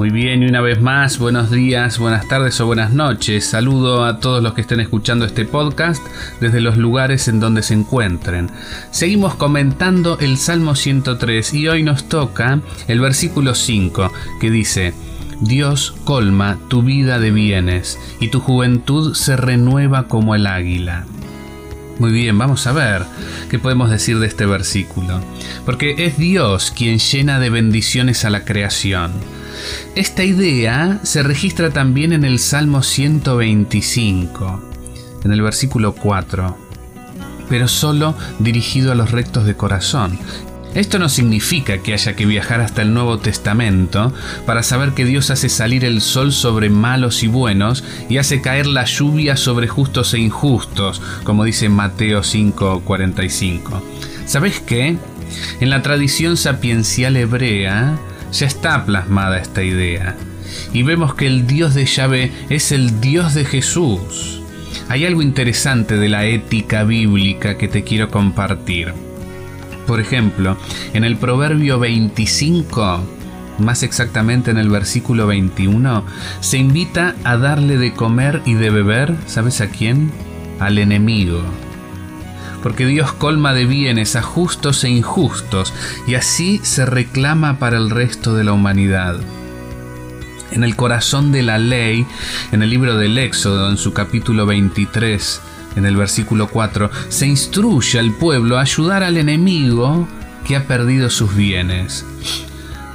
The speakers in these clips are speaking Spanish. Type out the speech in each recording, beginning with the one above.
Muy bien, y una vez más, buenos días, buenas tardes o buenas noches. Saludo a todos los que estén escuchando este podcast desde los lugares en donde se encuentren. Seguimos comentando el Salmo 103 y hoy nos toca el versículo 5 que dice, Dios colma tu vida de bienes y tu juventud se renueva como el águila. Muy bien, vamos a ver qué podemos decir de este versículo. Porque es Dios quien llena de bendiciones a la creación. Esta idea se registra también en el Salmo 125, en el versículo 4, pero solo dirigido a los rectos de corazón. Esto no significa que haya que viajar hasta el Nuevo Testamento para saber que Dios hace salir el sol sobre malos y buenos y hace caer la lluvia sobre justos e injustos, como dice Mateo 5:45. ¿Sabes qué? En la tradición sapiencial hebrea, ya está plasmada esta idea. Y vemos que el Dios de Yahvé es el Dios de Jesús. Hay algo interesante de la ética bíblica que te quiero compartir. Por ejemplo, en el Proverbio 25, más exactamente en el versículo 21, se invita a darle de comer y de beber, ¿sabes a quién? Al enemigo porque Dios colma de bienes a justos e injustos, y así se reclama para el resto de la humanidad. En el corazón de la ley, en el libro del Éxodo, en su capítulo 23, en el versículo 4, se instruye al pueblo a ayudar al enemigo que ha perdido sus bienes.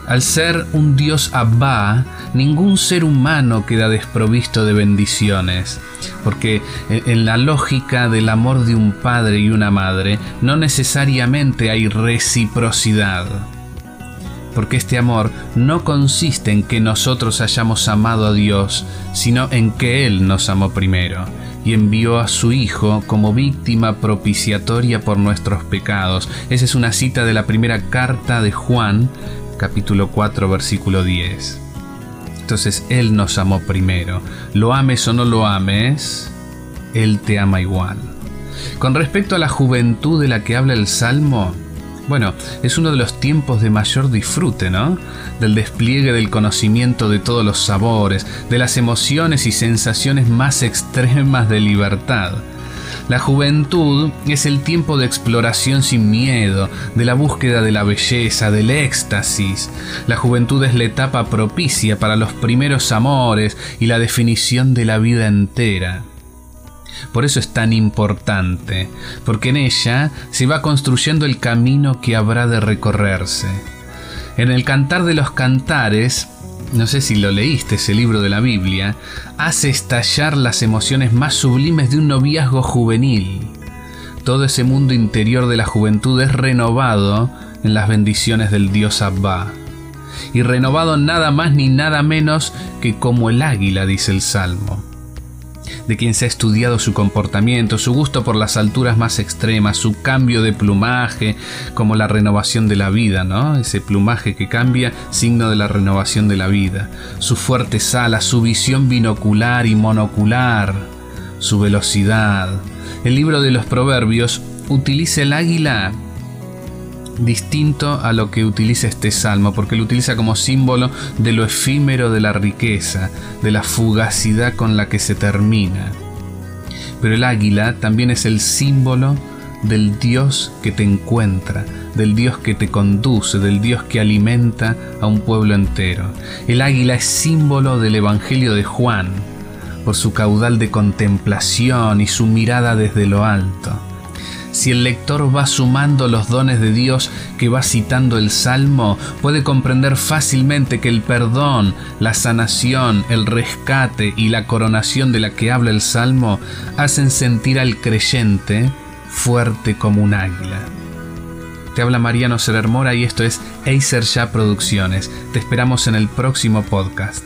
Al ser un Dios Abba, ningún ser humano queda desprovisto de bendiciones, porque en la lógica del amor de un padre y una madre no necesariamente hay reciprocidad. Porque este amor no consiste en que nosotros hayamos amado a Dios, sino en que Él nos amó primero y envió a su Hijo como víctima propiciatoria por nuestros pecados. Esa es una cita de la primera carta de Juan, capítulo 4, versículo 10. Entonces Él nos amó primero. Lo ames o no lo ames, Él te ama igual. Con respecto a la juventud de la que habla el Salmo, bueno, es uno de los tiempos de mayor disfrute, ¿no? Del despliegue del conocimiento de todos los sabores, de las emociones y sensaciones más extremas de libertad. La juventud es el tiempo de exploración sin miedo, de la búsqueda de la belleza, del éxtasis. La juventud es la etapa propicia para los primeros amores y la definición de la vida entera. Por eso es tan importante, porque en ella se va construyendo el camino que habrá de recorrerse. En el Cantar de los Cantares, no sé si lo leíste ese libro de la Biblia, hace estallar las emociones más sublimes de un noviazgo juvenil. Todo ese mundo interior de la juventud es renovado en las bendiciones del Dios Abba. Y renovado nada más ni nada menos que como el águila, dice el Salmo de quien se ha estudiado su comportamiento, su gusto por las alturas más extremas, su cambio de plumaje, como la renovación de la vida, ¿no? Ese plumaje que cambia, signo de la renovación de la vida, su fuerte alas, su visión binocular y monocular, su velocidad. El libro de los Proverbios utiliza el águila distinto a lo que utiliza este salmo, porque lo utiliza como símbolo de lo efímero de la riqueza, de la fugacidad con la que se termina. Pero el águila también es el símbolo del Dios que te encuentra, del Dios que te conduce, del Dios que alimenta a un pueblo entero. El águila es símbolo del Evangelio de Juan, por su caudal de contemplación y su mirada desde lo alto si el lector va sumando los dones de Dios que va citando el Salmo, puede comprender fácilmente que el perdón, la sanación, el rescate y la coronación de la que habla el Salmo hacen sentir al creyente fuerte como un águila. Te habla Mariano Serermora y esto es Acer Ya Producciones. Te esperamos en el próximo podcast.